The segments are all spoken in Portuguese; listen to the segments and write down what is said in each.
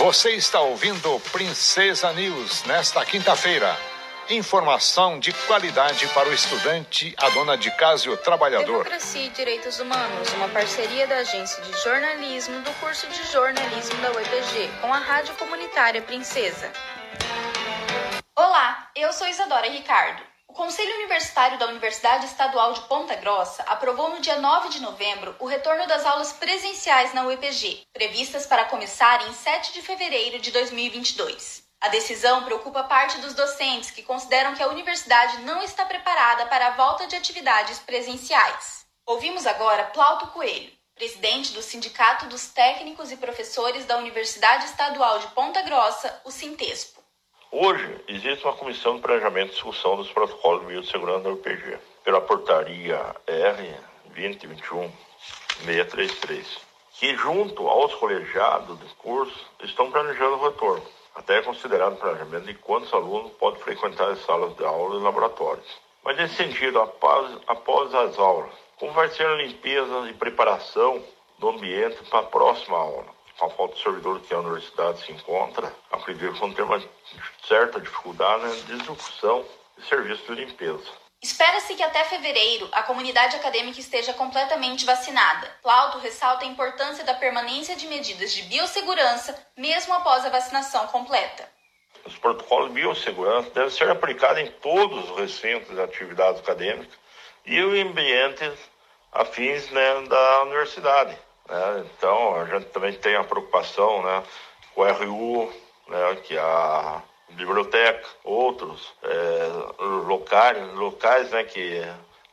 Você está ouvindo Princesa News nesta quinta-feira. Informação de qualidade para o estudante, a dona de casa e o trabalhador. Democracia e Direitos Humanos, uma parceria da Agência de Jornalismo do curso de jornalismo da UEPG com a Rádio Comunitária Princesa. Olá, eu sou Isadora Ricardo. O Conselho Universitário da Universidade Estadual de Ponta Grossa aprovou no dia 9 de novembro o retorno das aulas presenciais na UEPG, previstas para começar em 7 de fevereiro de 2022. A decisão preocupa parte dos docentes que consideram que a universidade não está preparada para a volta de atividades presenciais. Ouvimos agora Plauto Coelho, presidente do Sindicato dos Técnicos e Professores da Universidade Estadual de Ponta Grossa, o Sintespo. Hoje, existe uma comissão de planejamento e discussão dos protocolos de biossegurança da UPG, pela portaria R 2021-633, que, junto aos colegiados do curso, estão planejando o retorno até é considerado planejamento de quantos alunos podem frequentar as salas de aula e laboratórios. Mas nesse sentido, após, após as aulas, como vai ser a limpeza e preparação do ambiente para a próxima aula? Com a falta de servidor que a universidade se encontra, acredito que vão ter uma certa dificuldade na execução de serviços de limpeza. Espera-se que até fevereiro a comunidade acadêmica esteja completamente vacinada. Plauto ressalta a importância da permanência de medidas de biossegurança mesmo após a vacinação completa. Os protocolos de biossegurança devem ser aplicados em todos os recintos de atividades acadêmicas e em ambientes afins né, da universidade. Né? Então, a gente também tem a preocupação né, com o RU, né, que a biblioteca, outros é, locais, locais né, que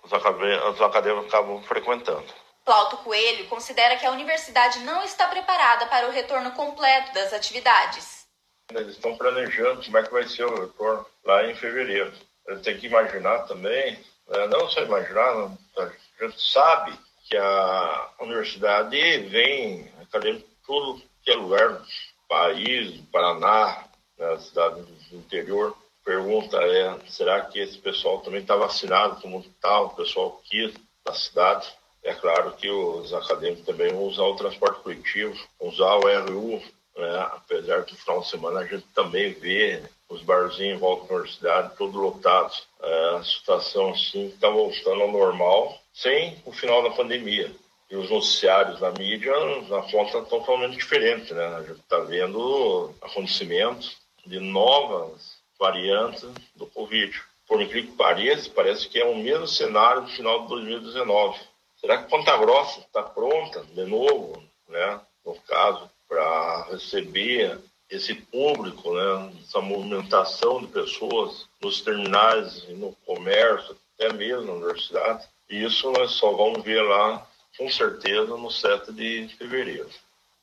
os acadêmicos, os acadêmicos acabam frequentando. Plauto Coelho considera que a universidade não está preparada para o retorno completo das atividades. Eles estão planejando como é que vai ser o retorno lá em fevereiro. Eles têm que imaginar também, né, não só imaginar, a gente sabe que a universidade vem acadêmico todo que é lugar país, Paraná, na cidade do interior. Pergunta é, será que esse pessoal também está vacinado como tal, o pessoal aqui da cidade? É claro que os acadêmicos também vão usar o transporte coletivo, usar o RU, né? apesar que no final de semana a gente também vê os barzinhos em volta da universidade todos lotados. É, a situação assim está voltando ao normal, sem o final da pandemia. E os noticiários na mídia, na estão totalmente diferentes, né? A gente está vendo acontecimentos de novas variantes do Covid. Por incrível que pareça, parece que é o mesmo cenário do final de 2019. Será que Ponta Grossa está pronta de novo, né, no caso, para receber esse público, né, essa movimentação de pessoas nos terminais no comércio, até mesmo na universidade? Isso nós só vamos ver lá, com certeza, no 7 de fevereiro.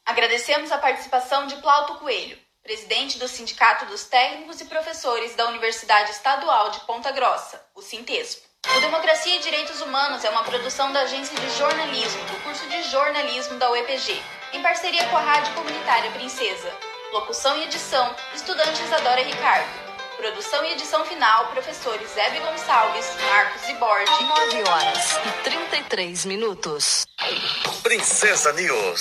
Agradecemos a participação de Plauto Coelho presidente do Sindicato dos Técnicos e Professores da Universidade Estadual de Ponta Grossa, o Sintespo. O Democracia e Direitos Humanos é uma produção da Agência de Jornalismo do curso de jornalismo da UEPG, em parceria com a Rádio Comunitária Princesa. Locução e edição, estudante Isadora Ricardo. Produção e edição final, professores Hebe Gonçalves, Marcos e Borges. 9 horas e 33 minutos. Princesa News.